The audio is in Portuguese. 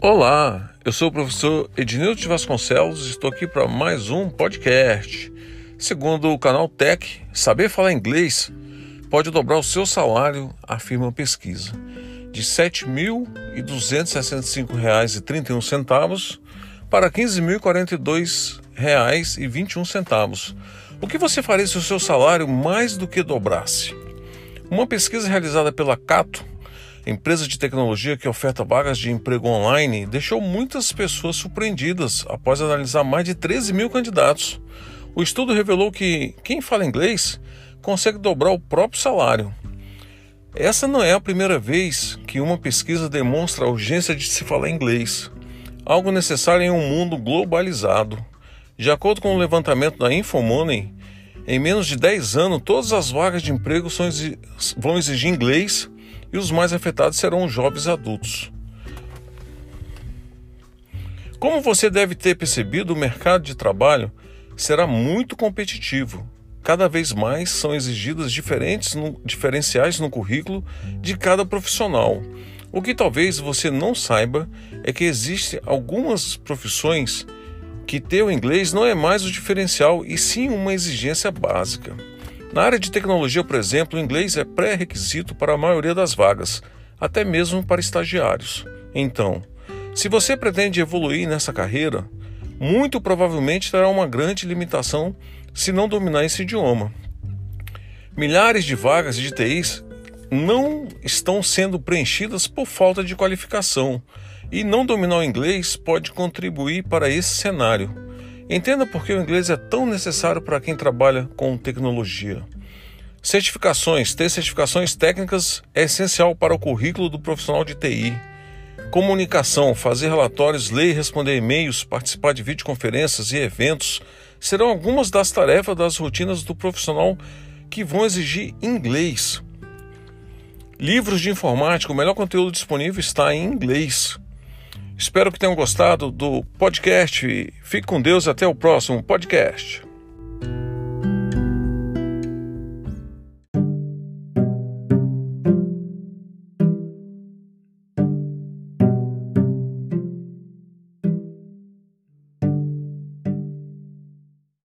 Olá, eu sou o professor Ednildo de Vasconcelos e estou aqui para mais um podcast. Segundo o canal Tech, saber falar inglês pode dobrar o seu salário, afirma a pesquisa. De R$ 7.265,31 para R$ 15.042,21 o que você faria se o seu salário mais do que dobrasse? Uma pesquisa realizada pela Cato empresa de tecnologia que oferta vagas de emprego online, deixou muitas pessoas surpreendidas após analisar mais de 13 mil candidatos. O estudo revelou que quem fala inglês consegue dobrar o próprio salário. Essa não é a primeira vez que uma pesquisa demonstra a urgência de se falar inglês, algo necessário em um mundo globalizado. De acordo com o levantamento da Infomoney, em menos de 10 anos, todas as vagas de emprego vão exigir inglês e os mais afetados serão os jovens adultos. Como você deve ter percebido, o mercado de trabalho será muito competitivo. Cada vez mais são exigidas diferentes no, diferenciais no currículo de cada profissional. O que talvez você não saiba é que existem algumas profissões que ter o inglês não é mais o diferencial e sim uma exigência básica. Na área de tecnologia, por exemplo, o inglês é pré-requisito para a maioria das vagas, até mesmo para estagiários. Então, se você pretende evoluir nessa carreira, muito provavelmente terá uma grande limitação se não dominar esse idioma. Milhares de vagas de TIs não estão sendo preenchidas por falta de qualificação, e não dominar o inglês pode contribuir para esse cenário. Entenda por que o inglês é tão necessário para quem trabalha com tecnologia. Certificações. Ter certificações técnicas é essencial para o currículo do profissional de TI. Comunicação, fazer relatórios, ler e responder e-mails, participar de videoconferências e eventos serão algumas das tarefas das rotinas do profissional que vão exigir inglês. Livros de informática, o melhor conteúdo disponível está em inglês. Espero que tenham gostado do podcast. Fique com Deus até o próximo podcast.